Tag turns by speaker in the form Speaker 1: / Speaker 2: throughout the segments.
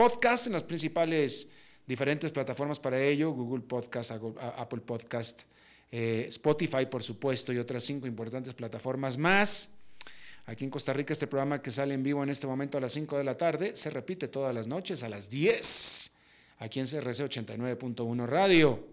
Speaker 1: podcast, en las principales diferentes plataformas para ello, Google Podcast, Apple Podcast, eh, Spotify, por supuesto, y otras cinco importantes plataformas más. Aquí en Costa Rica, este programa que sale en vivo en este momento a las 5 de la tarde se repite todas las noches a las 10, aquí en CRC 89.1 Radio.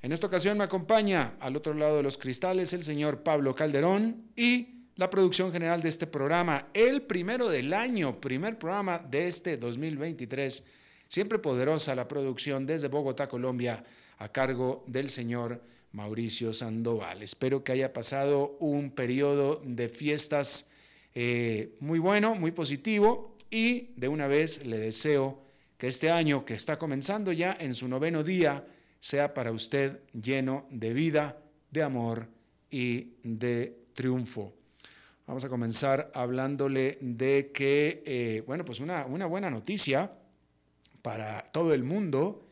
Speaker 1: En esta ocasión me acompaña al otro lado de los cristales el señor Pablo Calderón y la producción general de este programa, el primero del año, primer programa de este 2023. Siempre poderosa la producción desde Bogotá, Colombia, a cargo del señor Mauricio Sandoval. Espero que haya pasado un periodo de fiestas eh, muy bueno, muy positivo y de una vez le deseo que este año que está comenzando ya en su noveno día, sea para usted lleno de vida, de amor y de triunfo. Vamos a comenzar hablándole de que, eh, bueno, pues una, una buena noticia para todo el mundo.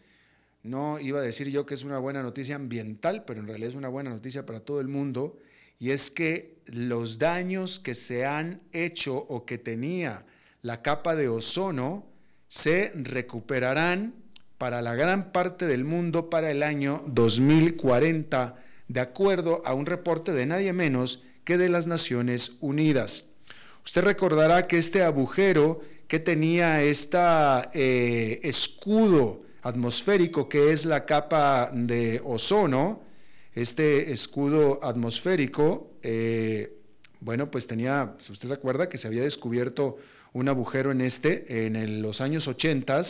Speaker 1: No iba a decir yo que es una buena noticia ambiental, pero en realidad es una buena noticia para todo el mundo. Y es que los daños que se han hecho o que tenía la capa de ozono se recuperarán para la gran parte del mundo para el año 2040, de acuerdo a un reporte de nadie menos que de las Naciones Unidas. Usted recordará que este agujero que tenía este escudo atmosférico que es la capa de ozono, este escudo atmosférico, eh, bueno, pues tenía, si usted se acuerda, que se había descubierto un agujero en este en los años 80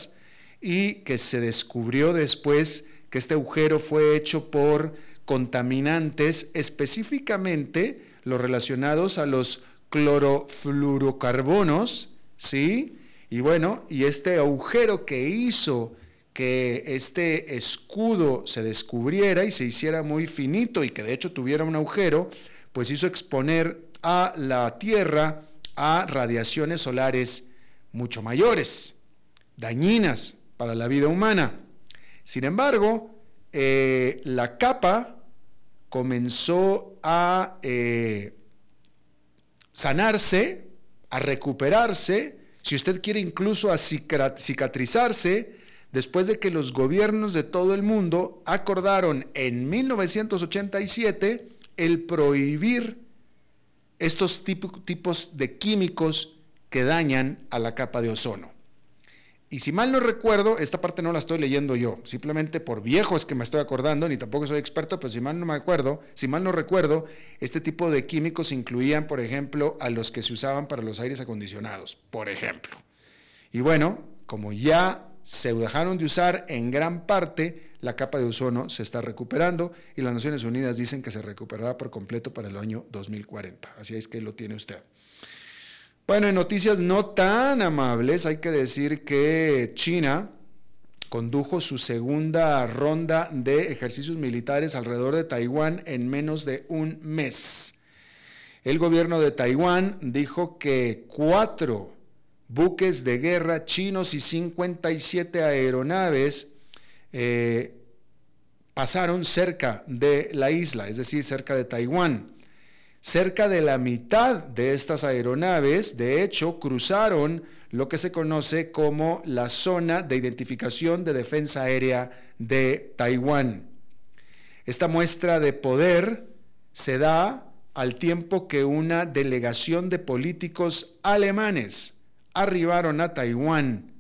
Speaker 1: y que se descubrió después que este agujero fue hecho por contaminantes, específicamente los relacionados a los clorofluorocarbonos, ¿sí? Y bueno, y este agujero que hizo que este escudo se descubriera y se hiciera muy finito y que de hecho tuviera un agujero, pues hizo exponer a la Tierra a radiaciones solares mucho mayores, dañinas, para la vida humana. Sin embargo, eh, la capa comenzó a eh, sanarse, a recuperarse, si usted quiere incluso a cicatrizarse, después de que los gobiernos de todo el mundo acordaron en 1987 el prohibir estos tipos de químicos que dañan a la capa de ozono. Y si mal no recuerdo, esta parte no la estoy leyendo yo, simplemente por viejo es que me estoy acordando, ni tampoco soy experto, pero si mal no me acuerdo, si mal no recuerdo, este tipo de químicos incluían, por ejemplo, a los que se usaban para los aires acondicionados, por ejemplo. Y bueno, como ya se dejaron de usar en gran parte, la capa de ozono se está recuperando y las Naciones Unidas dicen que se recuperará por completo para el año 2040. Así es que lo tiene usted. Bueno, en noticias no tan amables, hay que decir que China condujo su segunda ronda de ejercicios militares alrededor de Taiwán en menos de un mes. El gobierno de Taiwán dijo que cuatro buques de guerra chinos y 57 aeronaves eh, pasaron cerca de la isla, es decir, cerca de Taiwán. Cerca de la mitad de estas aeronaves, de hecho, cruzaron lo que se conoce como la zona de identificación de defensa aérea de Taiwán. Esta muestra de poder se da al tiempo que una delegación de políticos alemanes arribaron a Taiwán,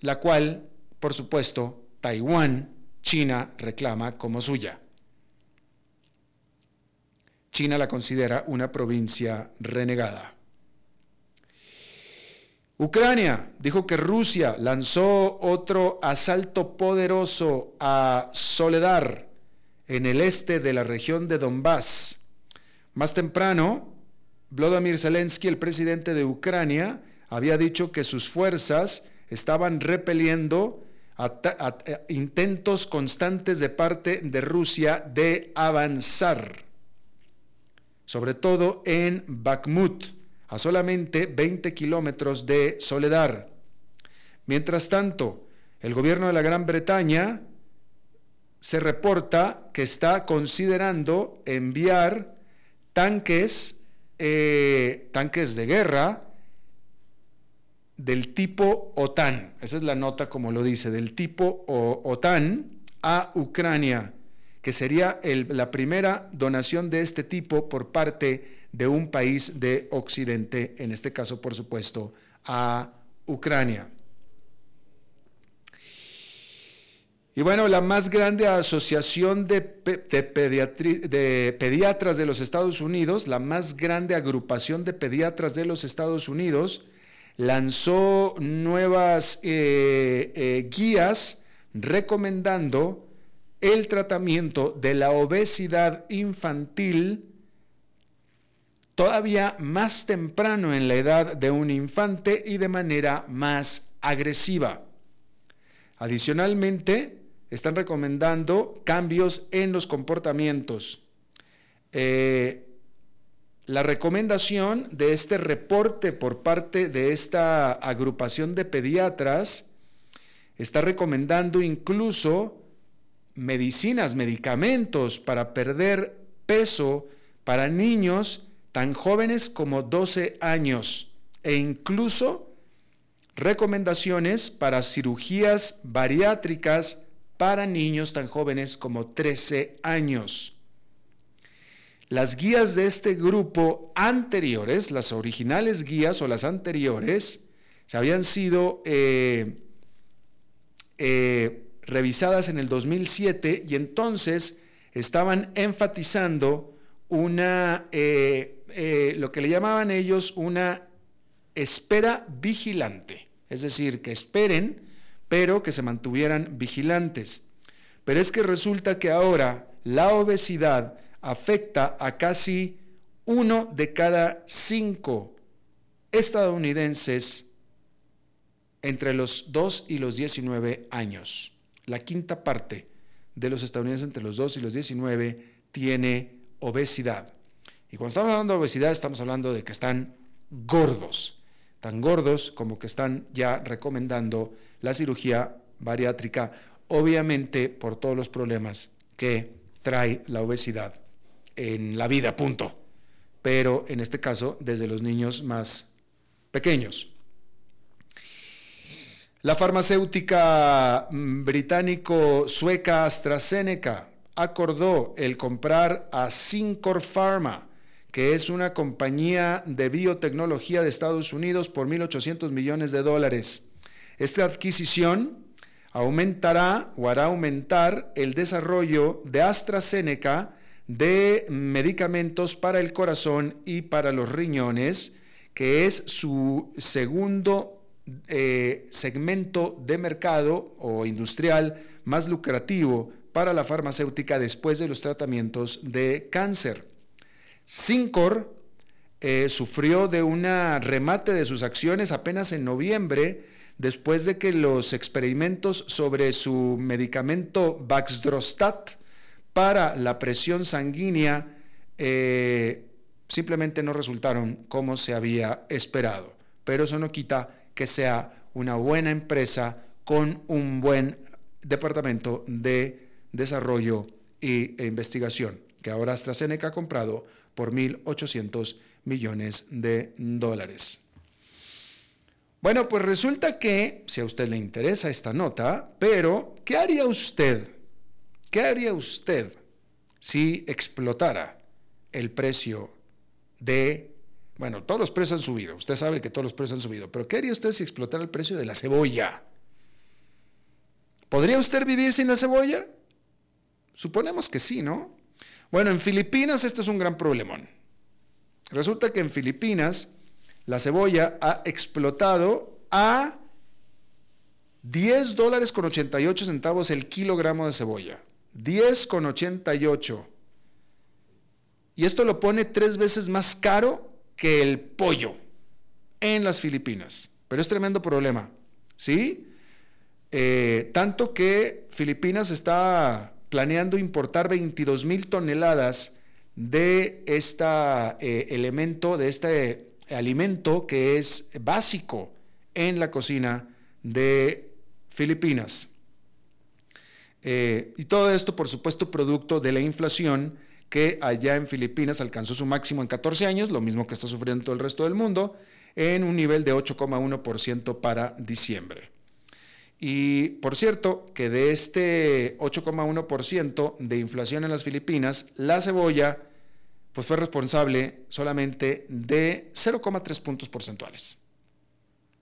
Speaker 1: la cual, por supuesto, Taiwán, China reclama como suya. China la considera una provincia renegada. Ucrania dijo que Rusia lanzó otro asalto poderoso a Soledar en el este de la región de Donbass. Más temprano, Vladimir Zelensky, el presidente de Ucrania, había dicho que sus fuerzas estaban repeliendo intentos constantes de parte de Rusia de avanzar sobre todo en Bakhmut, a solamente 20 kilómetros de Soledar. Mientras tanto, el gobierno de la Gran Bretaña se reporta que está considerando enviar tanques, eh, tanques de guerra del tipo OTAN, esa es la nota como lo dice, del tipo OTAN a Ucrania que sería la primera donación de este tipo por parte de un país de Occidente, en este caso, por supuesto, a Ucrania. Y bueno, la más grande asociación de, pediatras de los Estados Unidos, la más grande agrupación de pediatras de los Estados Unidos, lanzó nuevas eh, eh, guías recomendando el tratamiento de la obesidad infantil todavía más temprano en la edad de un infante y de manera más agresiva. Adicionalmente, están recomendando cambios en los comportamientos. Eh, la recomendación de este reporte por parte de esta agrupación de pediatras está recomendando incluso medicinas, medicamentos para perder peso para niños tan jóvenes como 12 años e incluso recomendaciones para cirugías bariátricas para niños tan jóvenes como 13 años. Las guías de este grupo anteriores, las originales guías o las anteriores, se habían sido eh, eh, revisadas en el 2007 y entonces estaban enfatizando una, eh, eh, lo que le llamaban ellos una espera vigilante, es decir, que esperen, pero que se mantuvieran vigilantes. Pero es que resulta que ahora la obesidad afecta a casi uno de cada cinco estadounidenses entre los 2 y los 19 años la quinta parte de los estadounidenses entre los 2 y los 19 tiene obesidad. Y cuando estamos hablando de obesidad, estamos hablando de que están gordos, tan gordos como que están ya recomendando la cirugía bariátrica, obviamente por todos los problemas que trae la obesidad en la vida, punto. Pero en este caso, desde los niños más pequeños. La farmacéutica mm, británico-sueca AstraZeneca acordó el comprar a Syncor Pharma, que es una compañía de biotecnología de Estados Unidos, por 1.800 millones de dólares. Esta adquisición aumentará o hará aumentar el desarrollo de AstraZeneca de medicamentos para el corazón y para los riñones, que es su segundo eh, segmento de mercado o industrial más lucrativo para la farmacéutica después de los tratamientos de cáncer. Syncor eh, sufrió de un remate de sus acciones apenas en noviembre, después de que los experimentos sobre su medicamento Baxdrostat para la presión sanguínea eh, simplemente no resultaron como se había esperado. Pero eso no quita que sea una buena empresa con un buen departamento de desarrollo e investigación, que ahora AstraZeneca ha comprado por 1.800 millones de dólares. Bueno, pues resulta que, si a usted le interesa esta nota, pero ¿qué haría usted? ¿Qué haría usted si explotara el precio de, bueno, todos los precios han subido, usted sabe que todos los precios han subido, pero ¿qué haría usted si explotara el precio de la cebolla? ¿Podría usted vivir sin la cebolla? Suponemos que sí, ¿no? Bueno, en Filipinas esto es un gran problemón. Resulta que en Filipinas la cebolla ha explotado a 10 dólares con 88 centavos el kilogramo de cebolla. 10 con 88. Y esto lo pone tres veces más caro que el pollo en las Filipinas. Pero es tremendo problema. ¿Sí? Eh, tanto que Filipinas está planeando importar 22 mil toneladas de este elemento, de este alimento que es básico en la cocina de Filipinas. Eh, y todo esto, por supuesto, producto de la inflación que allá en Filipinas alcanzó su máximo en 14 años, lo mismo que está sufriendo todo el resto del mundo, en un nivel de 8,1% para diciembre. Y por cierto, que de este 8,1% de inflación en las Filipinas, la cebolla pues fue responsable solamente de 0,3 puntos porcentuales.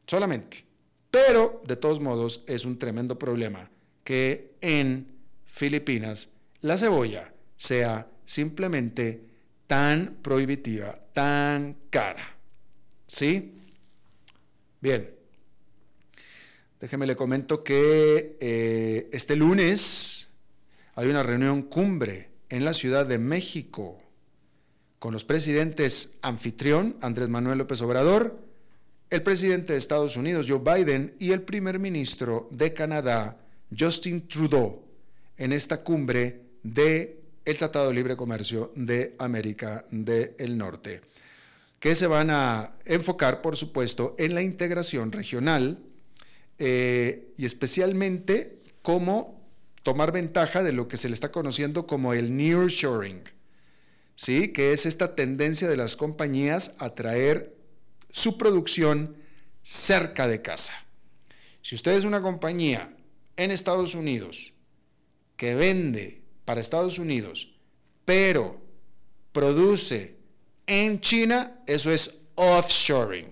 Speaker 1: Solamente. Pero, de todos modos, es un tremendo problema que en Filipinas la cebolla sea simplemente tan prohibitiva, tan cara. ¿Sí? Bien. Déjeme le comento que eh, este lunes hay una reunión cumbre en la Ciudad de México con los presidentes anfitrión, Andrés Manuel López Obrador, el presidente de Estados Unidos, Joe Biden, y el primer ministro de Canadá, Justin Trudeau, en esta cumbre del el Tratado de Libre Comercio de América del Norte, que se van a enfocar, por supuesto, en la integración regional, eh, y especialmente cómo tomar ventaja de lo que se le está conociendo como el nearshoring, ¿sí? que es esta tendencia de las compañías a traer su producción cerca de casa. Si usted es una compañía en Estados Unidos que vende para Estados Unidos, pero produce en China, eso es offshoring.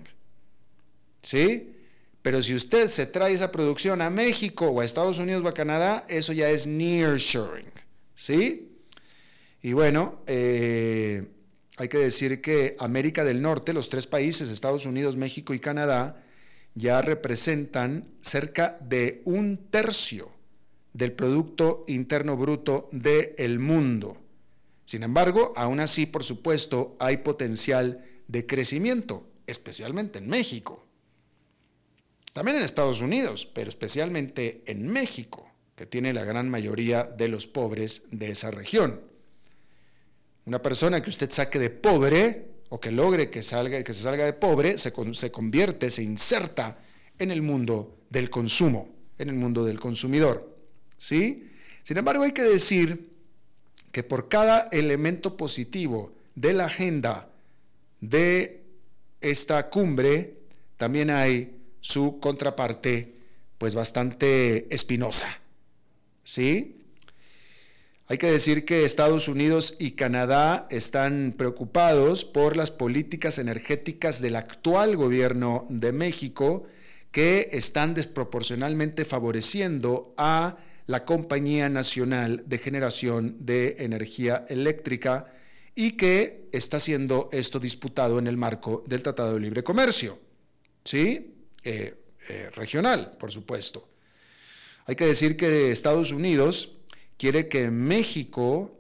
Speaker 1: ¿Sí? Pero si usted se trae esa producción a México o a Estados Unidos o a Canadá, eso ya es nearshoring. ¿Sí? Y bueno, eh, hay que decir que América del Norte, los tres países, Estados Unidos, México y Canadá, ya representan cerca de un tercio del Producto Interno Bruto del mundo. Sin embargo, aún así, por supuesto, hay potencial de crecimiento, especialmente en México. También en Estados Unidos, pero especialmente en México, que tiene la gran mayoría de los pobres de esa región. Una persona que usted saque de pobre o que logre que, salga, que se salga de pobre se, se convierte, se inserta en el mundo del consumo, en el mundo del consumidor. ¿Sí? Sin embargo, hay que decir que por cada elemento positivo de la agenda de esta cumbre, también hay su contraparte, pues bastante espinosa. ¿Sí? Hay que decir que Estados Unidos y Canadá están preocupados por las políticas energéticas del actual gobierno de México que están desproporcionalmente favoreciendo a la Compañía Nacional de Generación de Energía Eléctrica y que está siendo esto disputado en el marco del Tratado de Libre Comercio. ¿Sí? Eh, eh, regional, por supuesto. Hay que decir que Estados Unidos quiere que México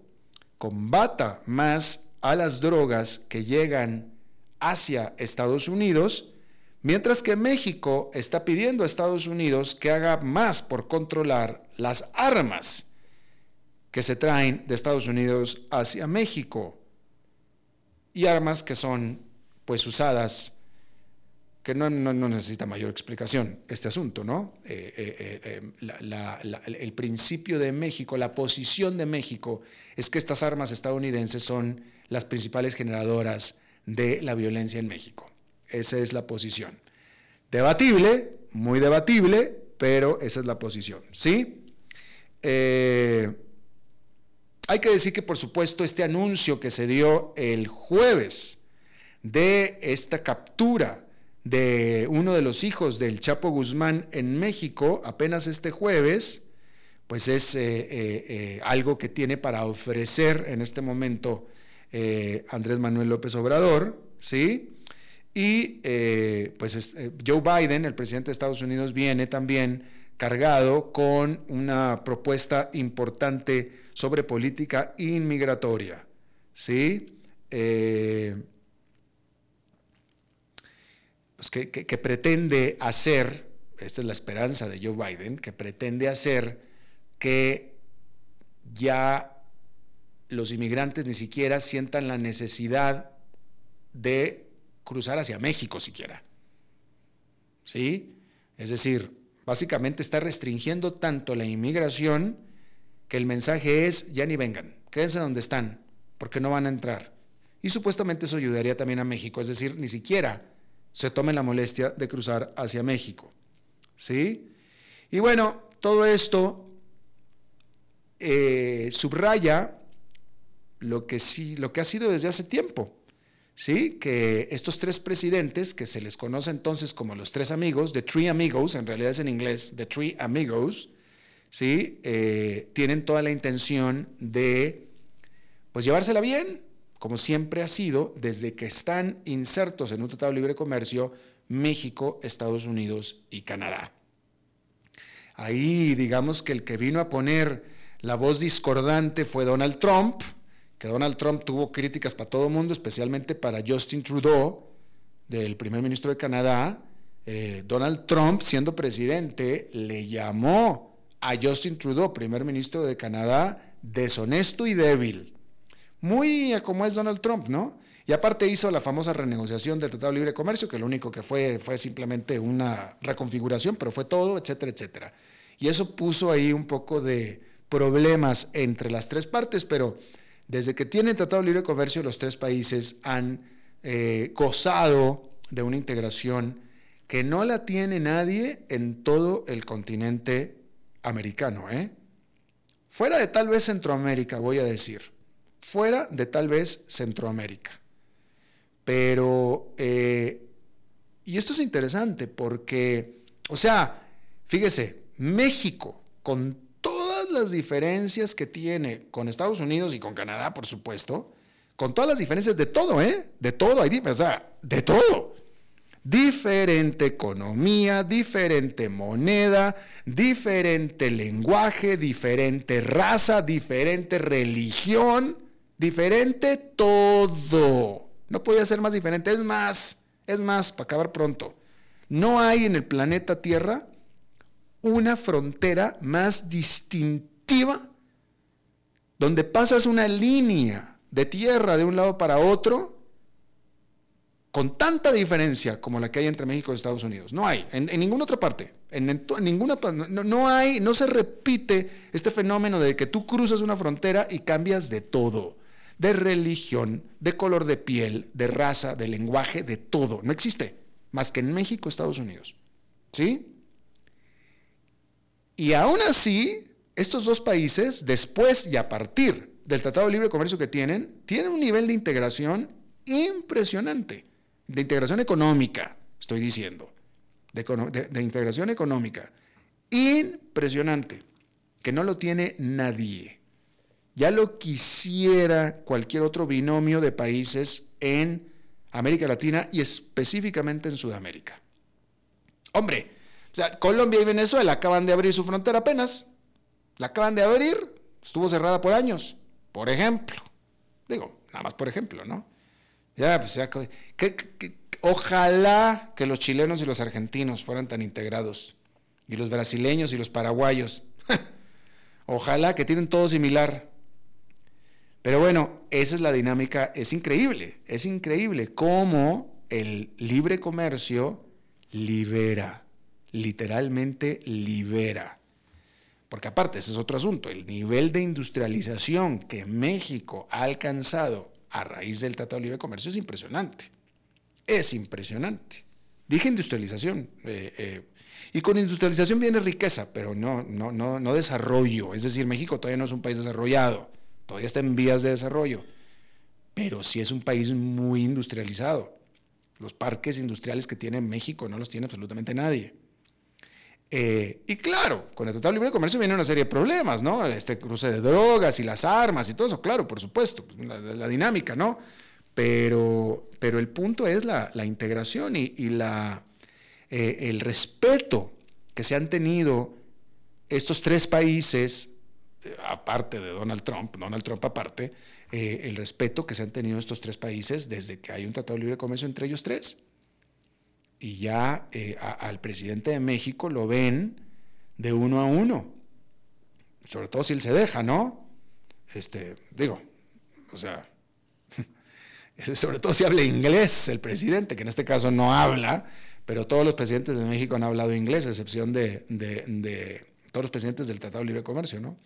Speaker 1: combata más a las drogas que llegan hacia Estados Unidos, mientras que México está pidiendo a Estados Unidos que haga más por controlar las armas que se traen de Estados Unidos hacia México y armas que son pues usadas que no, necesita mayor explicación este asunto, ¿no? Eh, eh, eh, el principio de México, la posición de México es que estas armas estadounidenses son las principales generadoras de la violencia en México. Esa es la posición. Debatible, muy debatible, pero esa es la posición, ¿sí? Hay que decir que, por supuesto, este anuncio que se dio el jueves de esta captura de uno de los hijos del Chapo Guzmán en México, apenas este jueves, pues es eh, eh, eh, algo que tiene para ofrecer en este momento Andrés Manuel López Obrador, ¿sí? Y pues Joe Biden, el presidente de Estados Unidos, viene también cargado con una propuesta importante sobre política inmigratoria, ¿sí? Pues, que, pretende hacer, esta es la esperanza de Joe Biden, que pretende hacer que ya los inmigrantes ni siquiera sientan la necesidad de cruzar hacia México siquiera. ¿Sí? Es decir, básicamente está restringiendo tanto la inmigración que el mensaje es, ya ni vengan, quédense donde están, porque no van a entrar. Y supuestamente eso ayudaría también a México, es decir, ni siquiera se tome la molestia de cruzar hacia México. ¿Sí? Y bueno, todo esto eh, subraya lo que, sí, lo que ha sido desde hace tiempo. ¿Sí? Que estos tres presidentes, que se les conoce entonces como los tres amigos, The Three Amigos, en realidad es en inglés, The Three Amigos, ¿sí? Eh, tienen toda la intención de pues llevársela bien, como siempre ha sido desde que están insertos en un tratado de libre comercio México, Estados Unidos y Canadá. Ahí digamos que el que vino a poner la voz discordante fue Donald Trump, que Donald Trump tuvo críticas para todo el mundo, especialmente para Justin Trudeau, del primer ministro de Canadá. Eh, Donald Trump, siendo presidente, le llamó a Justin Trudeau, primer ministro de Canadá, deshonesto y débil muy como es Donald Trump, ¿no? Y aparte hizo la famosa renegociación del Tratado de Libre Comercio, que lo único que fue fue simplemente una reconfiguración, pero fue todo, etcétera, etcétera. Y eso puso ahí un poco de problemas entre las tres partes, pero desde que tienen Tratado de Libre Comercio, los tres países han eh, gozado de una integración que no la tiene nadie en todo el continente americano, ¿eh? Fuera de tal vez Centroamérica, voy a decir fuera de tal vez Centroamérica. Pero, eh, y esto es interesante porque, o sea, fíjese, México, con las diferencias que tiene con Estados Unidos y con Canadá, por supuesto, con todas las diferencias de todo, ¿eh? De todo, o sea, de todo. Diferente economía, diferente moneda, diferente lenguaje, diferente raza, diferente religión Diferente todo. No podía ser más diferente. Es más, es más, para acabar pronto. No hay en el planeta Tierra una frontera más distintiva donde pasas una línea de tierra de un lado para otro con tanta diferencia como la que hay entre México y Estados Unidos. No hay, en, ninguna otra parte. En, ninguna, no, no, hay, no se repite este fenómeno de que tú cruzas una frontera y cambias de todo de religión, de color de piel, de raza, de lenguaje, de todo. No existe, más que en México, Estados Unidos. ¿Sí? Y aún así, estos dos países, después y a partir del Tratado de Libre Comercio que tienen, tienen un nivel de integración impresionante, de integración económica, estoy diciendo, de, integración económica, impresionante, que no lo tiene nadie. Ya lo quisiera cualquier otro binomio de países en América Latina y específicamente en Sudamérica. Hombre, o sea, Colombia y Venezuela acaban de abrir su frontera apenas. La acaban de abrir, estuvo cerrada por años, por ejemplo. Digo, nada más por ejemplo, ¿no? Ya, pues ya, ojalá que los chilenos y los argentinos fueran tan integrados, y los brasileños y los paraguayos. ojalá que tienen todo similar. Pero bueno, esa es la dinámica, es increíble, es increíble cómo el libre comercio libera, literalmente libera. Porque aparte, ese es otro asunto, el nivel de industrialización que México ha alcanzado a raíz del Tratado de Libre Comercio es impresionante. Es impresionante. Dije industrialización. Eh, eh, y con industrialización viene riqueza, pero no, no, no, no desarrollo. Es decir, México todavía no es un país desarrollado, todavía está en vías de desarrollo, pero sí es un país muy industrializado. Los parques industriales que tiene México no los tiene absolutamente nadie. Eh, y claro, con el Tratado de Libre Comercio viene una serie de problemas, ¿no? Este cruce de drogas y las armas y todo eso, claro, por supuesto, pues, la, dinámica, ¿no? Pero, pero el punto es la, integración y, la, eh, el respeto que se han tenido estos tres países, eh, aparte de Donald Trump, Donald Trump aparte, el respeto que se han tenido estos tres países desde que hay un Tratado de Libre Comercio entre ellos tres y ya eh, al presidente de México lo ven de uno a uno. Sobre todo si él se deja, ¿no? Este, digo, o sea, sobre todo si habla inglés el presidente, que en este caso no habla, pero todos los presidentes de México han hablado inglés, a excepción de, de, todos los presidentes del Tratado de Libre Comercio, ¿no?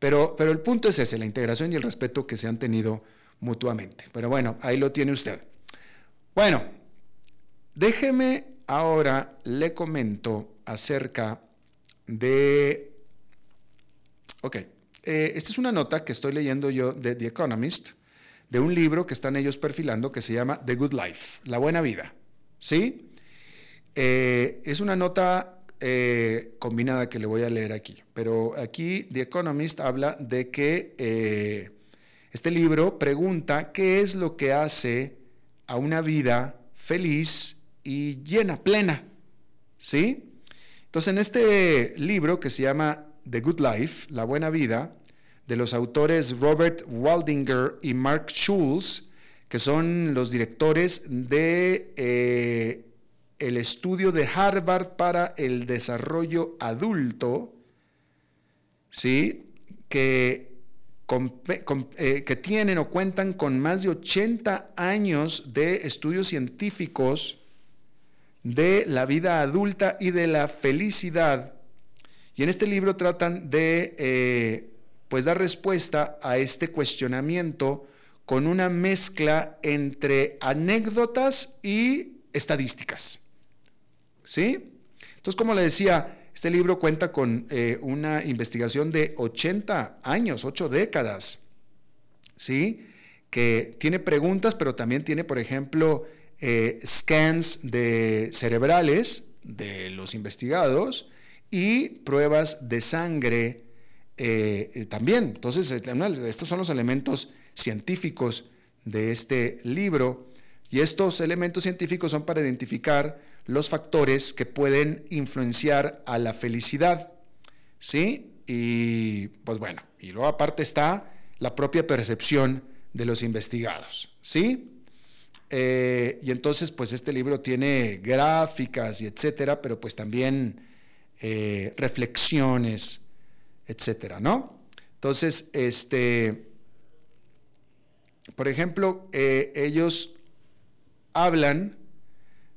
Speaker 1: Pero, pero el punto es ese, la integración y el respeto que se han tenido mutuamente. Pero bueno, ahí lo tiene usted. Bueno, Déjeme ahora le comento acerca de... Ok, eh, esta es una nota que estoy leyendo yo de The Economist, de un libro que están ellos perfilando que se llama The Good Life, La Buena Vida. ¿Sí? Eh, es una nota eh, combinada que le voy a leer aquí, pero aquí The Economist habla de que este libro pregunta qué es lo que hace a una vida feliz y llena, plena. ¿Sí? Entonces, en este libro que se llama The Good Life, La Buena Vida, de los autores Robert Waldinger y Mark Schulz, que son los directores de eh, el estudio de Harvard para el desarrollo adulto, ¿sí? que, eh, que tienen o cuentan con más de 80 años de estudios científicos de la vida adulta y de la felicidad. Y en este libro tratan de eh, pues dar respuesta a este cuestionamiento con una mezcla entre anécdotas y estadísticas. ¿Sí? Entonces, como le decía, este libro cuenta con eh, una investigación de 80 años, 8 décadas, ¿sí? Que tiene preguntas, pero también tiene, por ejemplo, eh, scans de cerebrales de los investigados y pruebas de sangre eh, eh, también. Entonces, estos son los elementos científicos de este libro y estos elementos científicos son para identificar los factores que pueden influenciar a la felicidad. ¿Sí? Y pues bueno, y luego aparte está la propia percepción de los investigados. ¿Sí? Eh, y entonces, pues este libro tiene gráficas y etcétera, pero pues también eh, reflexiones, etcétera, ¿no? Entonces, este, por ejemplo, eh, ellos hablan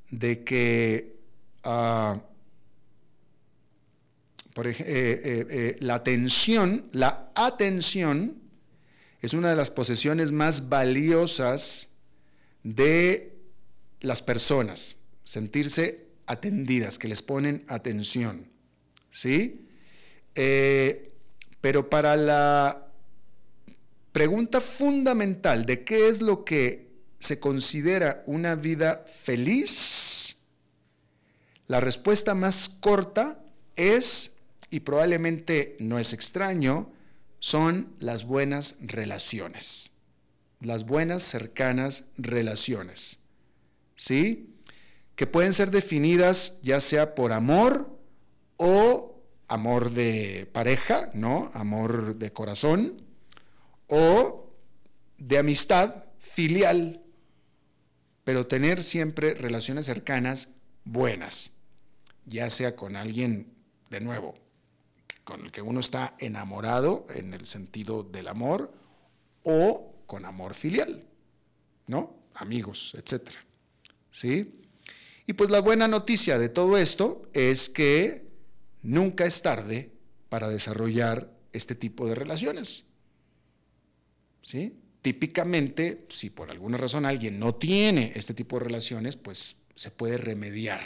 Speaker 1: de que ah, la atención, la atención es una de las posesiones más valiosas de las personas, sentirse atendidas, que les ponen atención. ¿Sí? Eh, pero para la pregunta fundamental de qué es lo que se considera una vida feliz, la respuesta más corta es, y probablemente no es extraño, son las buenas relaciones las buenas, cercanas relaciones. ¿Sí? Que pueden ser definidas ya sea por amor o amor de pareja, ¿no? Amor de corazón o de amistad filial, pero tener siempre relaciones cercanas buenas, ya sea con alguien de nuevo, con el que uno está enamorado en el sentido del amor o con amor filial, ¿no? Amigos, etcétera. ¿Sí? Y pues la buena noticia de todo esto es que nunca es tarde para desarrollar este tipo de relaciones. ¿Sí? Típicamente, si por alguna razón alguien no tiene este tipo de relaciones, pues se puede remediar.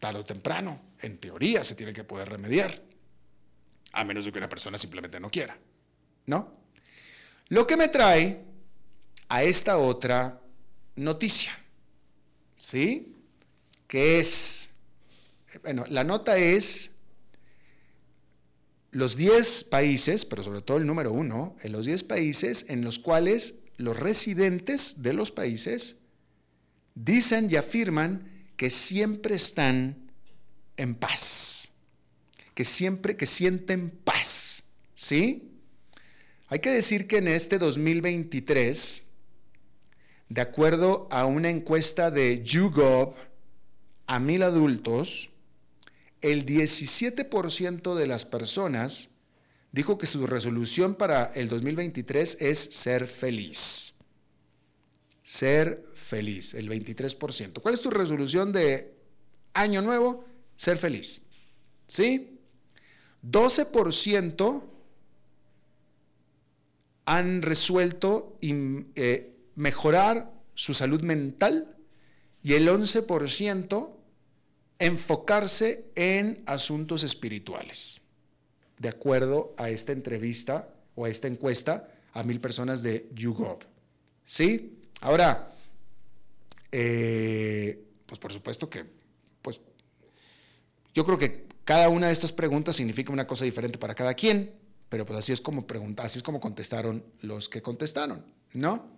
Speaker 1: Tarde o temprano, en teoría, se tiene que poder remediar. A menos de que una persona simplemente no quiera. ¿No? Lo que me trae a esta otra noticia. ¿Sí? Que es, bueno, la nota es los 10 países, pero sobre todo el número uno, en los 10 países en los cuales los residentes de los países dicen y afirman que siempre están en paz, que siempre que sienten paz, ¿sí? Hay que decir que en este 2023, de acuerdo a una encuesta de YouGov a mil adultos, el 17% de las personas dijo que su resolución para el 2023 es ser feliz. Ser feliz, el 23%. ¿Cuál es tu resolución de año nuevo? Ser feliz. ¿Sí? 12% han resuelto eh, mejorar su salud mental y el 11% enfocarse en asuntos espirituales, de acuerdo a esta entrevista o a esta encuesta a mil personas de YouGov. ¿Sí? Ahora, eh, pues por supuesto que, pues, yo creo que cada una de estas preguntas significa una cosa diferente para cada quien, pero pues así es como pregunta, así es como contestaron los que contestaron, ¿no?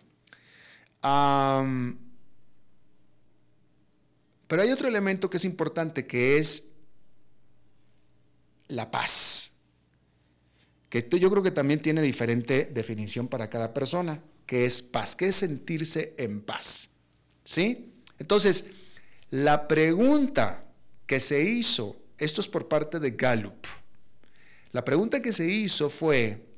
Speaker 1: Pero hay otro elemento que es importante, que es la paz. Que yo creo que también tiene diferente definición para cada persona, que es paz, que es sentirse en paz. ¿Sí? Entonces, la pregunta que se hizo, esto es por parte de Gallup, la pregunta que se hizo fue,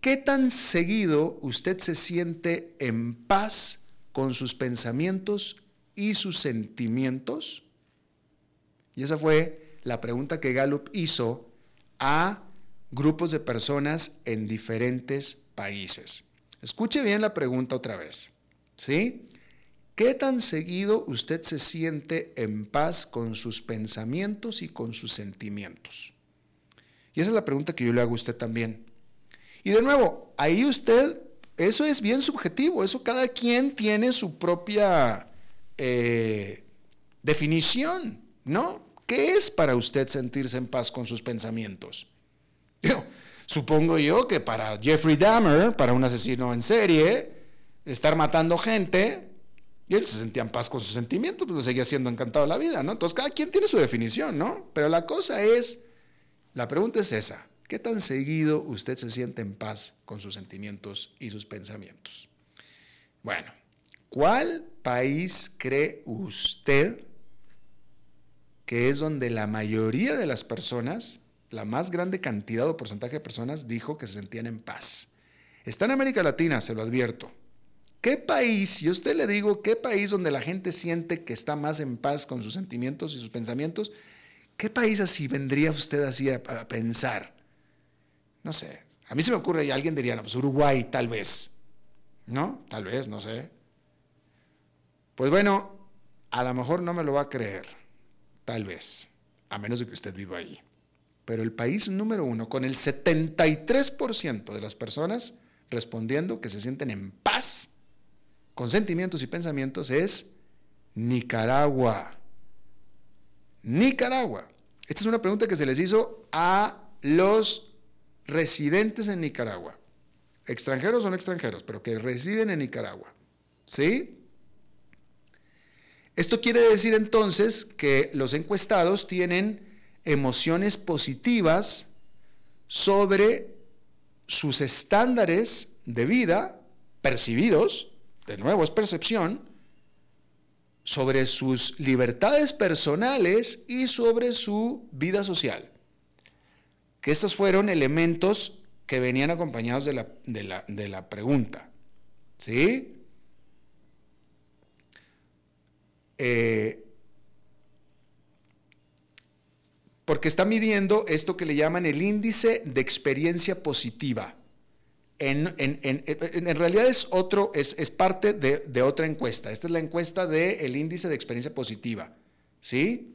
Speaker 1: ¿qué tan seguido usted se siente en paz con sus pensamientos y sus sentimientos? Y esa fue la pregunta que Gallup hizo a grupos de personas en diferentes países. Escuche bien la pregunta otra vez. ¿Sí? ¿Qué tan seguido usted se siente en paz con sus pensamientos y con sus sentimientos? Y esa es la pregunta que yo le hago a usted también. Y de nuevo, ahí usted, eso es bien subjetivo, eso cada quien tiene su propia eh, definición, ¿no? ¿Qué es para usted sentirse en paz con sus pensamientos? supongo yo que para Jeffrey Dahmer, para un asesino en serie, estar matando gente, y él se sentía en paz con sus sentimientos, pues seguía siendo encantado la vida, ¿no? Entonces cada quien tiene su definición, ¿no? Pero la cosa es, la pregunta es esa, ¿qué tan seguido usted se siente en paz con sus sentimientos y sus pensamientos? Bueno, ¿Cuál país cree usted que es donde la mayoría de las personas, la más grande cantidad o porcentaje de personas dijo que se sentían en paz? Está en América Latina, se lo advierto. ¿Qué país, y usted le digo, qué país donde la gente siente que está más en paz con sus sentimientos y sus pensamientos? ¿Qué país así vendría usted así a, pensar? No sé. A mí se me ocurre, y alguien diría, no, pues Uruguay, tal vez. ¿No? Tal vez, no sé. Pues bueno, a lo mejor no me lo va a creer, tal vez, a menos de que usted viva ahí. Pero el país número uno, con el 73% de las personas respondiendo que se sienten en paz con sentimientos y pensamientos, es Nicaragua. Nicaragua. Esta es una pregunta que se les hizo a los residentes en Nicaragua. Extranjeros son extranjeros, pero que residen en Nicaragua. ¿Sí? Esto quiere decir entonces que los encuestados tienen emociones positivas sobre sus estándares de vida percibidos, de nuevo es percepción, sobre sus libertades personales y sobre su vida social. Que estos fueron elementos que venían acompañados de la, de la pregunta. ¿Sí? eh, porque está midiendo esto que le llaman el índice de experiencia positiva. En, realidad es otro, es, parte de, otra encuesta. Esta es la encuesta del índice de experiencia positiva. ¿Sí?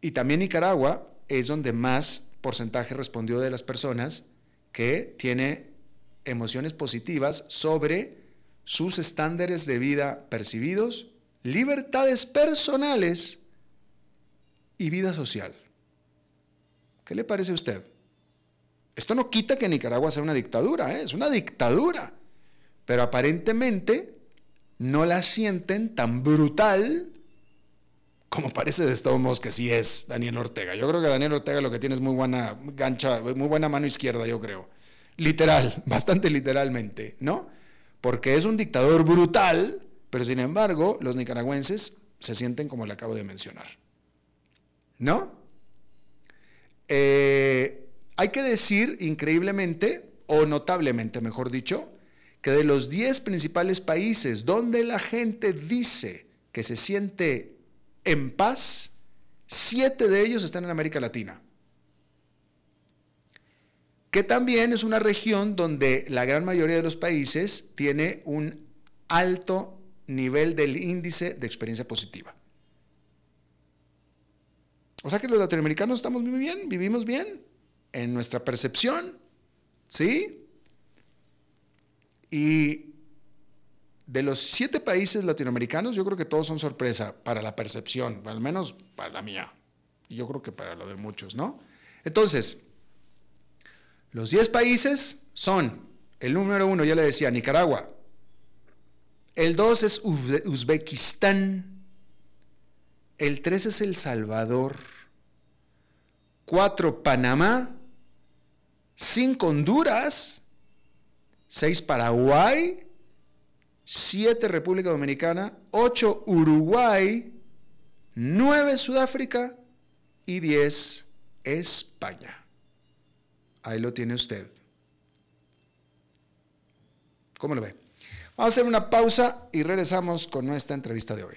Speaker 1: Y también Nicaragua es donde más porcentaje respondió de las personas que tiene emociones positivas sobre sus estándares de vida percibidos, libertades personales y vida social. ¿Qué le parece a usted? Esto no quita que Nicaragua sea una dictadura, ¿eh? es una dictadura, pero aparentemente no la sienten tan brutal como parece de Estados Unidos que sí es Daniel Ortega. Yo creo que Daniel Ortega lo que tiene es muy buena gancha, muy buena mano izquierda, yo creo. Literal, bastante literalmente, ¿no? Porque es un dictador brutal, pero sin embargo, los nicaragüenses se sienten como le acabo de mencionar. ¿No? Eh, hay que decir increíblemente, o notablemente, mejor dicho, que de los 10 principales países donde la gente dice que se siente en paz, siete de ellos están en América Latina, que también es una región donde la gran mayoría de los países tiene un alto nivel del índice de experiencia positiva. O sea que los latinoamericanos estamos muy bien, vivimos bien en nuestra percepción, ¿sí? Y de los siete países latinoamericanos, yo creo que todos son sorpresa para la percepción, al menos para la mía. Y yo creo que para lo de muchos, ¿no? Entonces, los diez países son, el número uno, ya le decía, Nicaragua. El dos es Uzbekistán. El tres es El Salvador. Cuatro, Panamá. Cinco, Honduras. Seis, Paraguay. 7 República Dominicana, 8 Uruguay, 9 Sudáfrica y 10 España. Ahí lo tiene usted. ¿Cómo lo ve? Vamos a hacer una pausa y regresamos con nuestra entrevista de hoy.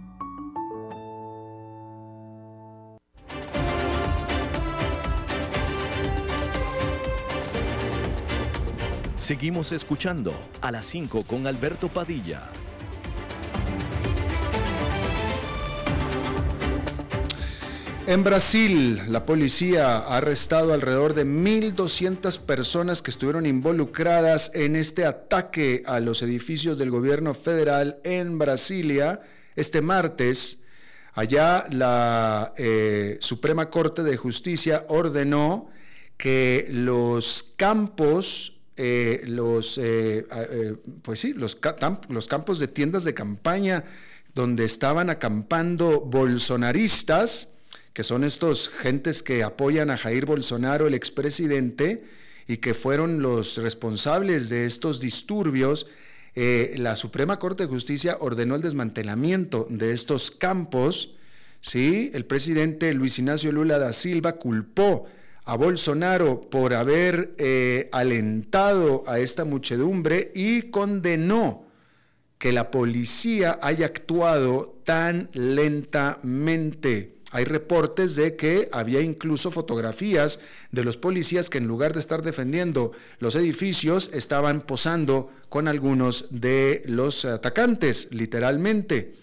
Speaker 2: Seguimos escuchando a las 5 con Alberto Padilla.
Speaker 1: En Brasil, la policía ha arrestado alrededor de 1.200 personas que estuvieron involucradas en este ataque a los edificios del gobierno federal en Brasilia este martes. Allá la eh, Suprema Corte de Justicia ordenó que los campos eh, los, eh, eh, pues sí, los, campos de tiendas de campaña donde estaban acampando bolsonaristas, que son estos gentes que apoyan a Jair Bolsonaro, el expresidente, y que fueron los responsables de estos disturbios, la Suprema Corte de Justicia ordenó el desmantelamiento de estos campos. ¿sí? El presidente Luis Ignacio Lula da Silva culpó a Bolsonaro por haber eh, alentado a esta muchedumbre y condenó que la policía haya actuado tan lentamente. Hay reportes de que había incluso fotografías de los policías que en lugar de estar defendiendo los edificios estaban posando con algunos de los atacantes, literalmente.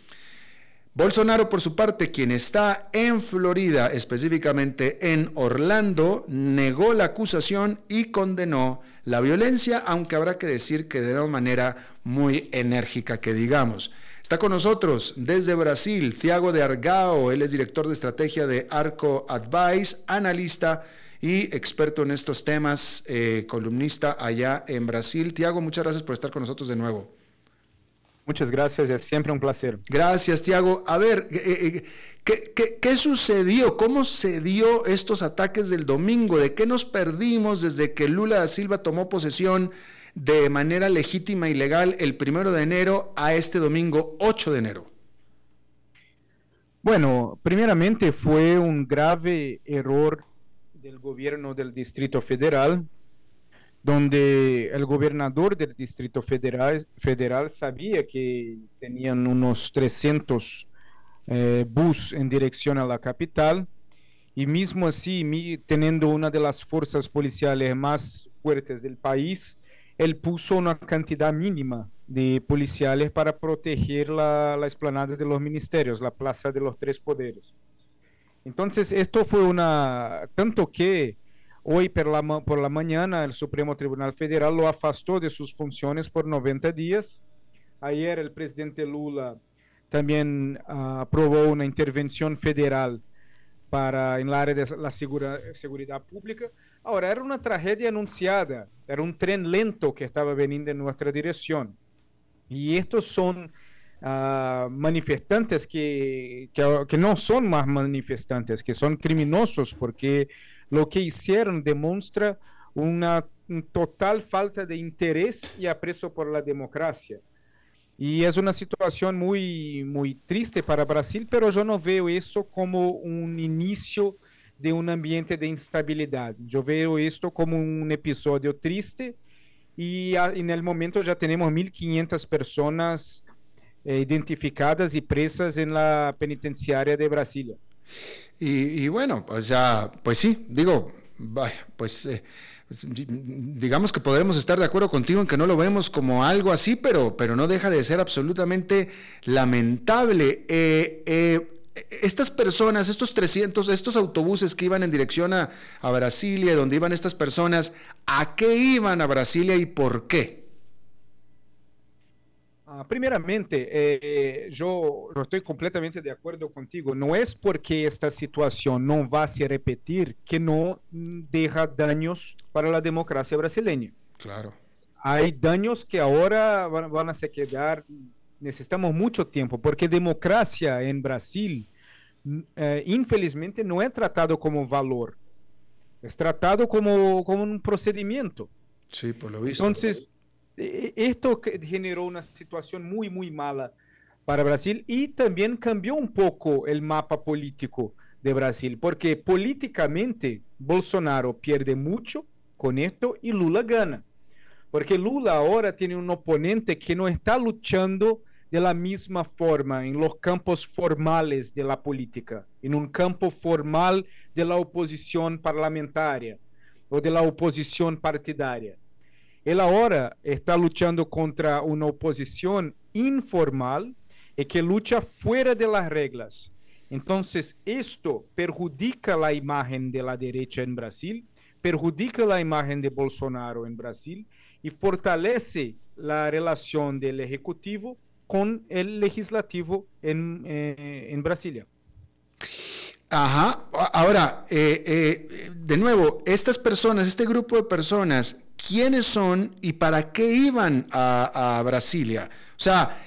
Speaker 1: Bolsonaro, por su parte, quien está en Florida, específicamente en Orlando, negó la acusación y condenó la violencia, aunque habrá que decir que de una manera muy enérgica, que digamos. Está con nosotros desde Brasil Thiago de Argao, él es director de estrategia de Arco Advice, analista y experto en estos temas, eh, columnista allá en Brasil. Thiago, muchas gracias por estar con nosotros de nuevo.
Speaker 3: Muchas gracias, es siempre un placer.
Speaker 1: Gracias, Tiago. A ver, eh, eh, ¿qué, sucedió? ¿Cómo se dio estos ataques del domingo? ¿De qué nos perdimos desde que Lula da Silva tomó posesión de manera legítima y legal el primero de enero a este domingo 8 de enero?
Speaker 3: Bueno, primeramente fue un grave error del gobierno del Distrito Federal, donde el gobernador del Distrito Federal, federal sabía que tenían unos 300 eh, bus en dirección a la capital y mismo así, teniendo una de las fuerzas policiales más fuertes del país, él puso una cantidad mínima de policiales para proteger la, la explanada de los ministerios, la plaza de los tres poderes. Entonces, esto fue una, tanto que hoy por la, por la mañana el Supremo Tribunal Federal lo afastó de sus funciones por 90 días. Ayer el presidente Lula también uh, aprobó una intervención federal para en el área de la seguridad pública Ahora, era una tragedia anunciada, era un tren lento que estaba veniendo en nuestra dirección. Y estos son uh, manifestantes que, que, que, no son más manifestantes, que son criminosos, porque lo que hicieron demuestra una, una total falta de interés y aprecio por la democracia. Y es una situación muy, muy triste para Brasil, pero yo no veo eso como un inicio de um ambiente de instabilidade. Eu vejo isto como um episódio triste e, e no momento já temos 1.500 pessoas eh, identificadas e presas na penitenciária de Brasília.
Speaker 1: Y, bueno, pues ya, pues sí, digo, vaya, pues eh, digamos que podremos estar de acuerdo contigo en que no lo vemos como algo así, pero, pero no deja de ser absolutamente lamentable. Eh, eh, estas personas, estos 300, estos autobuses que iban en dirección a, a Brasilia, donde iban estas personas, ¿a qué iban a Brasilia y por qué?
Speaker 3: Uh, primeiramente, eh, eu, eu estou completamente de acordo contigo. Não é porque esta situação não vai se repetir que não deixa danos para a democracia brasileira.
Speaker 1: Claro.
Speaker 3: Há danos que agora vão se quedar necessitamos muito tempo, porque democracia em Brasil, eh, infelizmente, não é tratado como valor, é tratado como, como um procedimento.
Speaker 1: Sim, por lo visto.
Speaker 3: Então, isto generou uma situação muito, muito mala para Brasil e também cambiou um pouco o mapa político de Brasil, porque politicamente Bolsonaro perde muito com esto e Lula gana. Porque Lula agora tem um oponente que não está lutando de la misma forma en los campos formales de la política, en un campo formal de la oposición parlamentaria o de la oposición partidaria. Él ahora está luchando contra una oposición informal y que lucha fuera de las reglas. Entonces, esto perjudica la imagen de la derecha en Brasil, perjudica la imagen de Bolsonaro en Brasil y fortalece la relación del Ejecutivo con el legislativo en, eh, en Brasilia.
Speaker 1: Ajá, ahora, eh, eh, de nuevo, estas personas, este grupo de personas, ¿quiénes son y para qué iban a, Brasilia? O sea,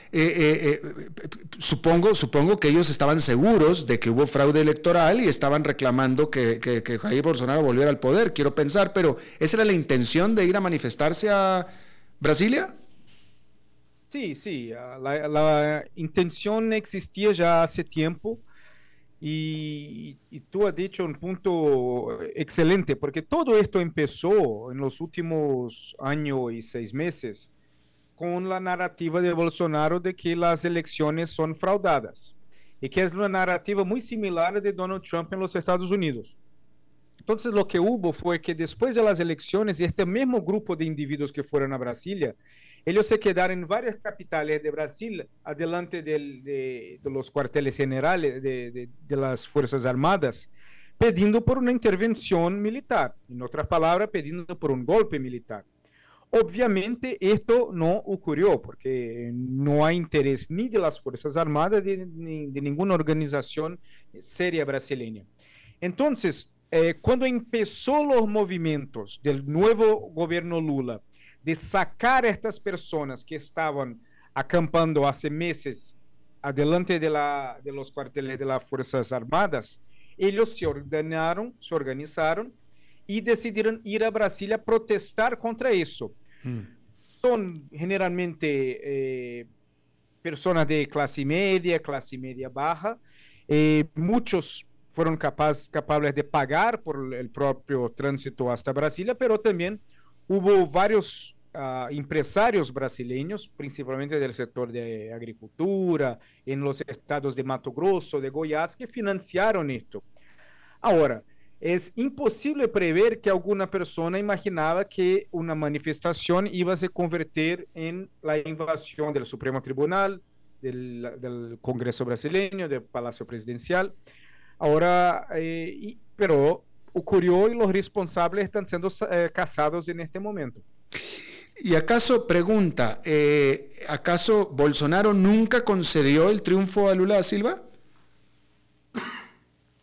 Speaker 1: supongo, supongo que ellos estaban seguros de que hubo fraude electoral y estaban reclamando que, Jair Bolsonaro volviera al poder, quiero pensar, pero ¿esa era la intención de ir a manifestarse a Brasilia?
Speaker 3: Sí, sí, la, la, intención existía ya hace tiempo Y, tú has dicho un punto excelente, porque todo esto empezó en los últimos años y seis meses con la narrativa de Bolsonaro de que las elecciones son fraudadas y que es una narrativa muy similar de Donald Trump en los Estados Unidos. Entonces lo que hubo fue que después de las elecciones, este mismo grupo de individuos que fueron a Brasilia, ellos se quedaron en varias capitales de Brasil, adelante de, de, los cuarteles generales de, de, las Fuerzas Armadas, pidiendo por una intervención militar, en otras palabras, pidiendo por un golpe militar. Obviamente esto no ocurrió porque no hay interés ni de las Fuerzas Armadas ni de ninguna organización seria brasileña. Entonces, eh, cuando empezó los movimientos del nuevo gobierno Lula de sacar a estas personas que estaban acampando hace meses adelante de, la, de los cuarteles de las Fuerzas Armadas, ellos se ordenaron, se organizaron y decidieron ir a Brasilia a protestar contra eso. Mm. Son generalmente eh, personas de clase media, clase media baja, eh, muchos fueron capaz, capaces de pagar por el propio tránsito hasta Brasilia, pero también hubo varios uh, empresarios brasileños, principalmente del sector de agricultura, en los estados de Mato Grosso, de Goiás, que financiaron esto. Ahora, es imposible prever que alguna persona imaginaba que una manifestación iba a se convertir en la invasión del Supremo Tribunal, del, del Congreso brasileño, del Palacio Presidencial. Ahora, eh, pero ocurrió y los responsables están siendo eh, casados en este momento.
Speaker 1: ¿Y acaso, pregunta, eh, acaso Bolsonaro nunca concedió el triunfo a Lula da Silva?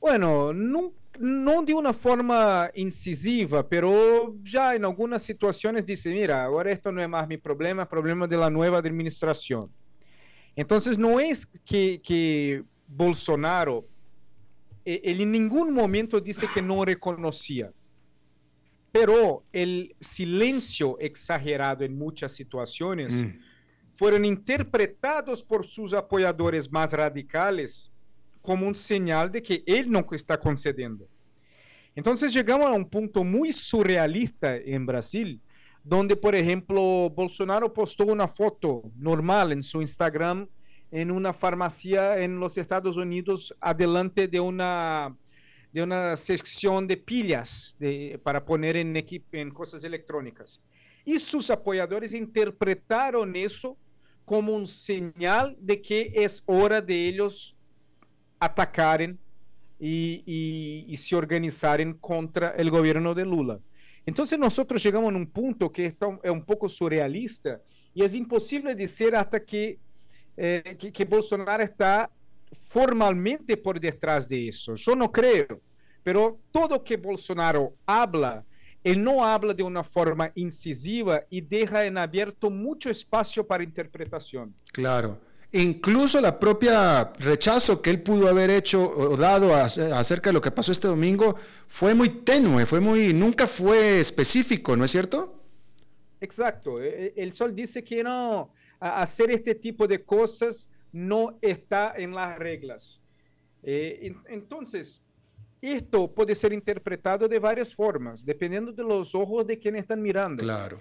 Speaker 3: Bueno, no, no de una forma incisiva, pero ya en algunas situaciones dice, mira, ahora esto no es más mi problema, es problema de la nueva administración. Entonces no es que, que Bolsonaro él en ningún momento dice que no reconocía, pero el silencio exagerado en muchas situaciones mm. fueron interpretados por sus apoyadores más radicales como un señal de que él no está concediendo. Entonces llegamos a un punto muy surrealista en Brasil, donde, por ejemplo, Bolsonaro postó una foto normal en su Instagram en una farmacia en los Estados Unidos adelante de una, de una sección de pillas para poner en, en cosas electrónicas. Y sus apoyadores interpretaron eso como un señal de que es hora de ellos atacaren y, y, se organizaren contra el gobierno de Lula. Entonces nosotros llegamos a un punto que es un poco surrealista y es imposible decir hasta que eh, que, que, Bolsonaro está formalmente por detrás de eso. Yo no creo, pero todo que Bolsonaro habla, él no habla de una forma incisiva y deja en abierto mucho espacio para interpretación.
Speaker 1: Claro. Incluso la propia rechazo que él pudo haber hecho o dado acerca de lo que pasó este domingo fue muy tenue, fue muy, nunca fue específico, ¿no es cierto?
Speaker 3: Exacto. E, e, el Sol dice que no, hacer este tipo de cosas no está en las reglas. Eh, entonces, esto puede ser interpretado de varias formas, dependiendo de los ojos de quien están mirando.
Speaker 1: Claro.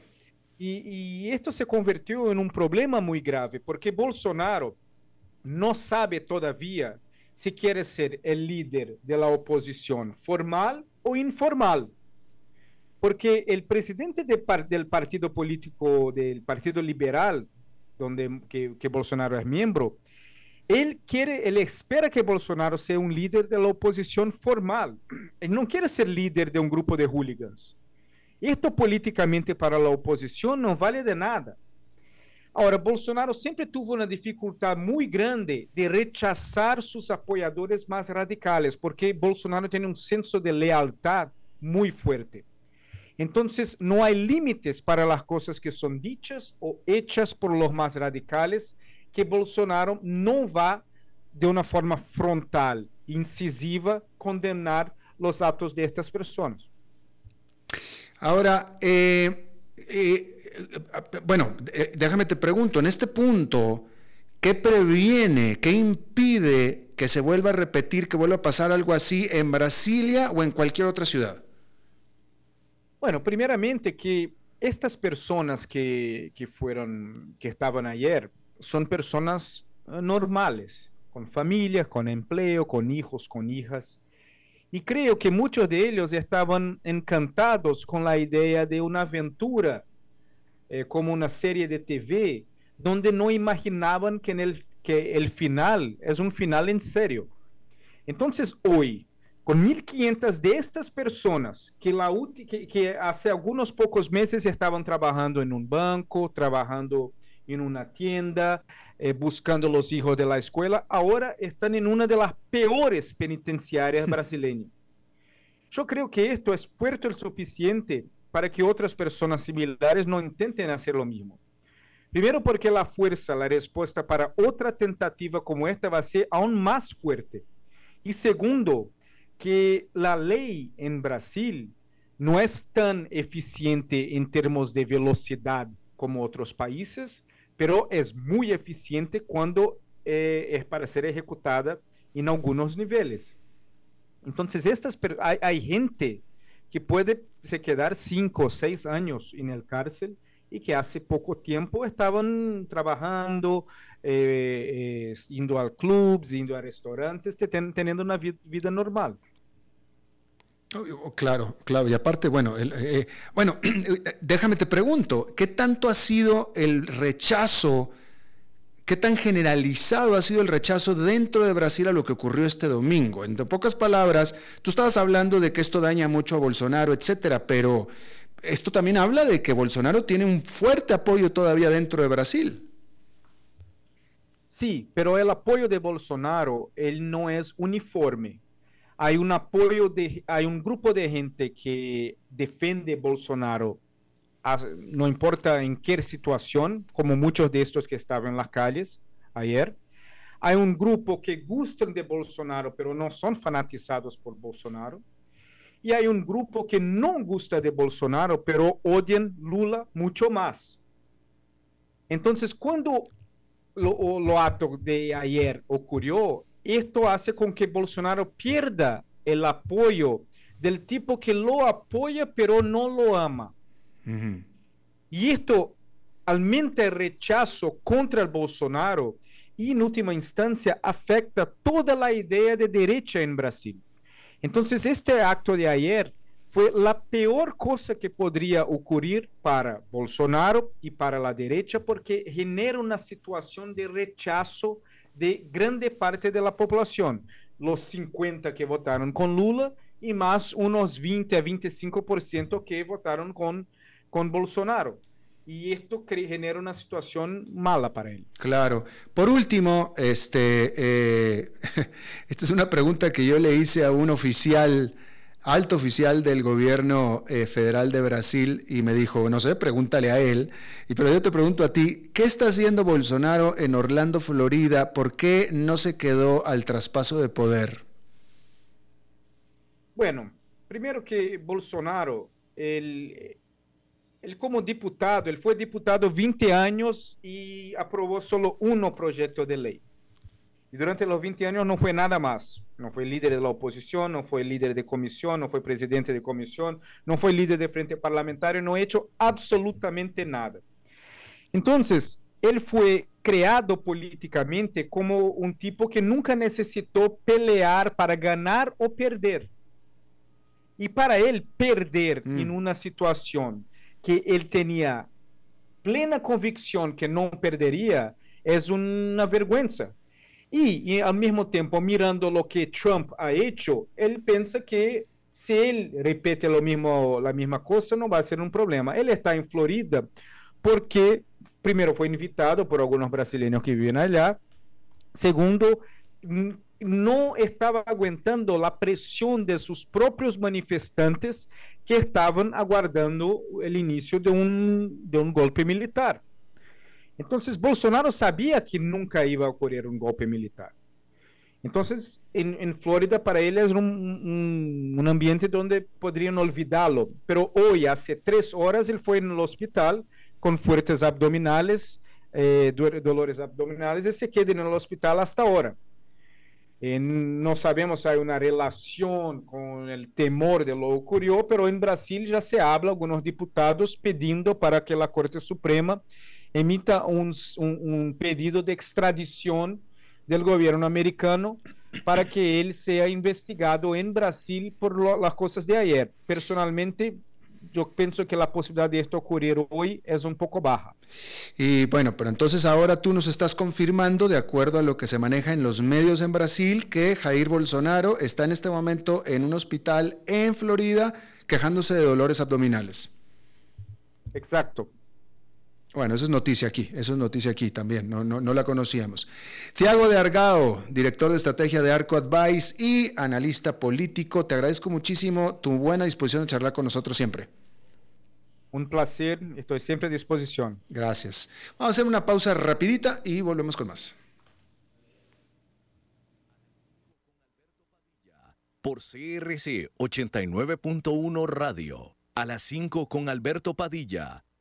Speaker 3: Y, y, esto se convirtió en un problema muy grave, porque Bolsonaro no sabe todavía si quiere ser el líder de la oposición formal o informal. Porque el presidente de del partido político, del Partido Liberal, donde que, Bolsonaro es miembro, él quiere, él espera que Bolsonaro sea un líder de la oposición formal. Él no quiere ser líder de un grupo de hooligans. Esto políticamente para la oposición no vale de nada. Ahora, Bolsonaro siempre tuvo una dificultad muy grande de rechazar sus apoyadores más radicales, porque Bolsonaro tiene un senso de lealtad muy fuerte. Entonces, no hay límites para las cosas que son dichas o hechas por los más radicales que Bolsonaro no va de una forma frontal, incisiva, condenar los actos de estas personas.
Speaker 1: Ahora, eh, eh, bueno, eh, déjame te pregunto, en este punto, ¿qué previene, qué impide que se vuelva a repetir, que vuelva a pasar algo así en Brasilia o en cualquier otra ciudad?
Speaker 3: Bueno, primeramente que estas personas que, que fueron, que estaban ayer, son personas eh, normales, con familias, con empleo, con hijos, con hijas. Y creo que muchos de ellos estaban encantados con la idea de una aventura eh, como una serie de TV, donde no imaginaban que, en el, que el final es un final en serio. Entonces hoy, con 1.500 de estas personas que, la, que, que hace algunos pocos meses estaban trabajando en un banco, trabajando en una tienda, eh, buscando los hijos de la escuela, ahora están en una de las peores penitenciarias brasileñas. Yo creo que esto es fuerte el suficiente para que otras personas similares no intenten hacer lo mismo. Primero porque la fuerza, la respuesta para otra tentativa como esta va a ser aún más fuerte. Y segundo, que la ley en Brasil no es tan eficiente en términos de velocidad como otros países, pero es muy eficiente cuando eh, es para ser ejecutada en algunos niveles. Entonces, estas, hay, hay gente que puede se quedar cinco o seis años en el cárcel y que hace poco tiempo estaban trabajando, eh, eh, indo a clubs, indo a restaurantes, ten, teniendo una vida normal.
Speaker 1: Oh, claro, claro. Y aparte, bueno, el, eh, bueno, déjame te pregunto, ¿qué tanto ha sido el rechazo, qué tan generalizado ha sido el rechazo dentro de Brasil a lo que ocurrió este domingo? En pocas palabras, tú estabas hablando de que esto daña mucho a Bolsonaro, etcétera, pero esto también habla de que Bolsonaro tiene un fuerte apoyo todavía dentro de Brasil.
Speaker 3: Sí, pero el apoyo de Bolsonaro, él no es uniforme. Hay un apoyo de, hay un grupo de gente que defiende Bolsonaro, no importa en qué situación, como muchos de estos que estaban en las calles ayer. Hay un grupo que gustan de Bolsonaro, pero no son fanatizados por Bolsonaro y hay un grupo que no gusta de Bolsonaro, pero odian Lula mucho más. Entonces, cuando lo, lo acto de ayer ocurrió, esto hace con que Bolsonaro pierda el apoyo del tipo que lo apoya pero no lo ama. Y esto aumenta el rechazo contra el Bolsonaro y en última instancia afecta toda la idea de derecha en Brasil. Entonces, este acto de ayer fue la peor cosa que podría ocurrir para Bolsonaro y para la derecha porque genera una situación de rechazo de grande parte de la población. Los 50 que votaron con Lula y más unos 20 a 25% que votaron con, con Bolsonaro y esto genera una situación mala para él.
Speaker 1: Claro. Por último, este, eh, esta es una pregunta que yo le hice a un oficial, alto oficial del gobierno eh, federal de Brasil, y me dijo, no sé, pregúntale a él. Y pero yo te pregunto a ti, ¿qué está haciendo Bolsonaro en Orlando, Florida? ¿Por qué no se quedó al traspaso de poder?
Speaker 3: Bueno, primero que Bolsonaro, él como diputado, él fue diputado 20 años y aprobó solo uno proyecto de ley. Y durante los 20 años no fue nada más. No fue líder de la oposición, no fue líder de comisión, no fue presidente de comisión, no fue líder de frente parlamentario, no ha hecho absolutamente nada. Entonces, él fue creado políticamente como un tipo que nunca necesitó pelear para ganar o perder. Y para él perder mm. en una situación que él tenía plena convicción que no perdería, es una vergüenza. Y, y, al mismo tiempo, mirando lo que Trump ha hecho, él piensa que si él repite lo mismo, la misma cosa, no va a ser un problema. Él está en Florida porque, primero, fue invitado por algunos brasileños que viven allá. Segundo, no estaba aguantando la presión de sus propios manifestantes que estaban aguardando el inicio de un, de un golpe militar. Entonces Bolsonaro sabía que nunca iba a ocurrir un golpe militar. Entonces, en, en Florida para él es un, un, un, ambiente donde podrían olvidarlo. Pero hoy, hace tres horas, él fue en el hospital con fuertes abdominales, eh, dolores abdominales, y se queda en el hospital hasta ahora. Eh, no sabemos si hay una relación con el temor de lo ocurrió, pero en Brasil ya se habla, algunos diputados pidiendo para que la Corte Suprema emita un, un, un pedido de extradición del gobierno americano para que él sea investigado en Brasil por lo, las cosas de ayer. Personalmente, yo pienso que la posibilidad de esto ocurrir hoy es un poco baja.
Speaker 1: Y bueno, pero entonces ahora tú nos estás confirmando, de acuerdo a lo que se maneja en los medios en Brasil, que Jair Bolsonaro está en este momento en un hospital en Florida quejándose de dolores abdominales.
Speaker 3: Exacto.
Speaker 1: Bueno, eso es noticia aquí, eso es noticia aquí también, no, no, no la conocíamos. Tiago de Argao, director de estrategia de Arco Advice y analista político, te agradezco muchísimo tu buena disposición de charlar con nosotros siempre.
Speaker 3: Un placer, estoy siempre a disposición.
Speaker 1: Gracias. Vamos a hacer una pausa rapidita y volvemos con más.
Speaker 2: Por CRC 89.1 Radio, a las 5 con Alberto Padilla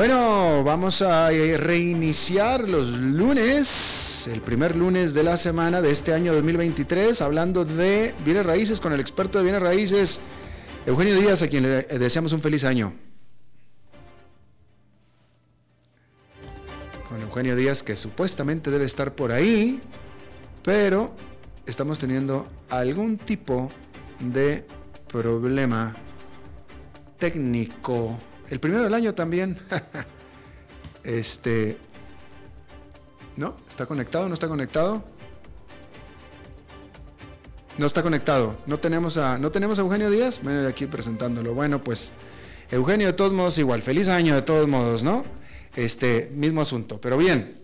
Speaker 1: Bueno, vamos a eh, reiniciar los lunes, el primer lunes de la semana de este año 2023, hablando de bienes raíces con el experto de bienes raíces, Eugenio Díaz, a quien le deseamos un feliz año. Con Eugenio Díaz, que supuestamente debe estar por ahí, pero estamos teniendo algún tipo de problema técnico. El primero del año también. este. ¿No? ¿Está conectado? ¿No está conectado? No está conectado. No tenemos a, ¿no tenemos Eugenio Díaz. Bueno, aquí presentándolo. Bueno, pues Eugenio, de todos modos, igual. Feliz año, de todos modos, ¿no? Este mismo asunto. Pero bien.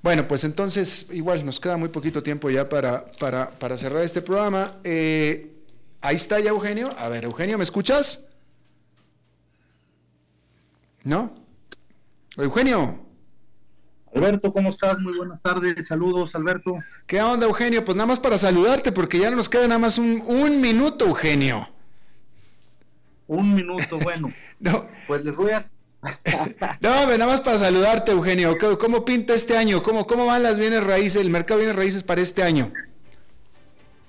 Speaker 1: Bueno, pues entonces, igual nos queda muy poquito tiempo ya para, para, para cerrar este programa. Eh, ahí está ya Eugenio. A ver, Eugenio, ¿me escuchas? ¿No? Eugenio.
Speaker 4: Alberto, ¿cómo estás? Muy buenas tardes. Saludos, Alberto.
Speaker 1: ¿Qué onda, Eugenio? Pues nada más para saludarte, porque ya nos queda nada más un, un minuto, Eugenio.
Speaker 4: Un minuto, bueno.
Speaker 1: no.
Speaker 4: Pues les voy a
Speaker 1: no, nada más para saludarte, Eugenio. ¿Cómo pinta este año? ¿Cómo, cómo van las bienes raíces, el mercado de bienes raíces para este año?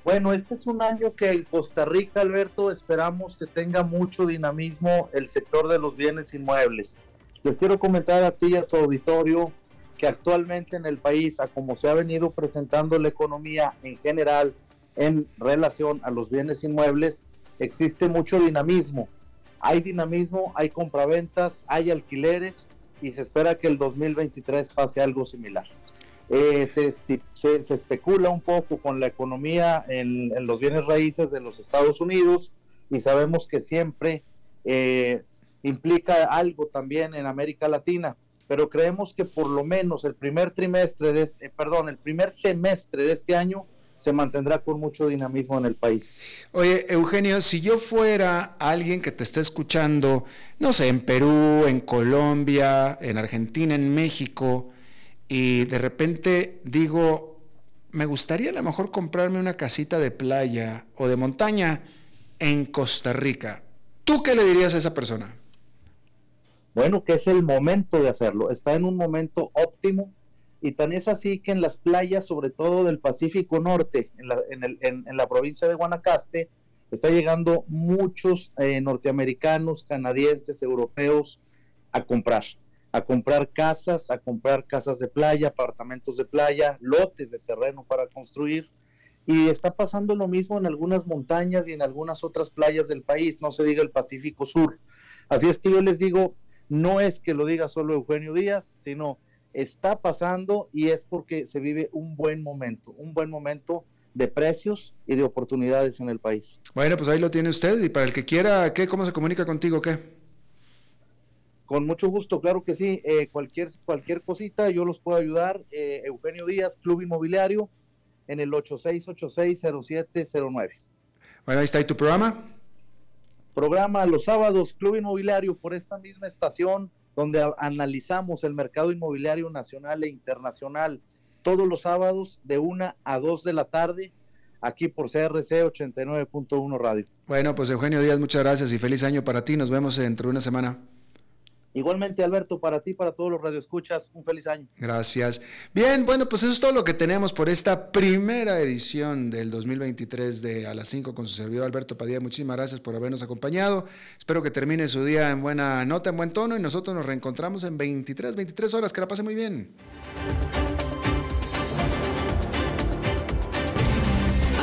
Speaker 4: Bueno, este es un año que en Costa Rica, Alberto, esperamos que tenga mucho dinamismo el sector de los bienes inmuebles. Les quiero comentar a ti y a tu auditorio que actualmente en el país, a como se ha venido presentando la economía en general en relación a los bienes inmuebles, existe mucho dinamismo hay dinamismo, hay compraventas, hay alquileres y se espera que el 2023 pase algo similar. Eh, se, se, especula un poco con la economía en, los bienes raíces de los Estados Unidos y sabemos que siempre eh, implica algo también en América Latina, pero creemos que por lo menos el primer trimestre, de este, perdón, el primer semestre de este año se mantendrá con mucho dinamismo en el país.
Speaker 1: Oye, Eugenio, si yo fuera alguien que te esté escuchando, no sé, en Perú, en Colombia, en Argentina, en México, y de repente digo, me gustaría a lo mejor comprarme una casita de playa o de montaña en Costa Rica. ¿Tú qué le dirías a esa persona?
Speaker 4: Bueno, que es el momento de hacerlo. Está en un momento óptimo y tan es así que en las playas, sobre todo del Pacífico Norte, en la, en la provincia de Guanacaste, está llegando muchos eh, norteamericanos, canadienses, europeos a comprar, a comprar casas, a comprar casas de playa, apartamentos de playa, lotes de terreno para construir. Y está pasando lo mismo en algunas montañas y en algunas otras playas del país, no se diga el Pacífico Sur. Así es que yo les digo, no es que lo diga solo Eugenio Díaz, sino está pasando y es porque se vive un buen momento, un buen momento de precios y de oportunidades en el país.
Speaker 1: Bueno, pues ahí lo tiene usted y para el que quiera, ¿qué? ¿Cómo se comunica contigo? ¿Qué?
Speaker 4: Con mucho gusto, claro que sí. Eh, cualquier, cualquier cosita yo los puedo ayudar. Eh, Eugenio Díaz, Club Inmobiliario, en el 86860709.
Speaker 1: Bueno, ahí está. ¿Y tu programa?
Speaker 4: programa los sábados Club Inmobiliario por esta misma estación donde analizamos el mercado inmobiliario nacional e internacional todos los sábados de una a dos de la tarde aquí por CRC 89.1 Radio.
Speaker 1: Bueno, pues Eugenio Díaz, muchas gracias y feliz año para ti. Nos vemos dentro de una semana.
Speaker 4: Igualmente, Alberto, para ti, para todos los radioescuchas, un feliz año.
Speaker 1: Gracias. Bien, bueno, pues eso es todo lo que tenemos por esta primera edición del 2023 de A las 5 con su servidor Alberto Padilla. Muchísimas gracias por habernos acompañado. Espero que termine su día en buena nota, en buen tono y nosotros nos reencontramos en 23, 23 horas. Que la pase muy bien.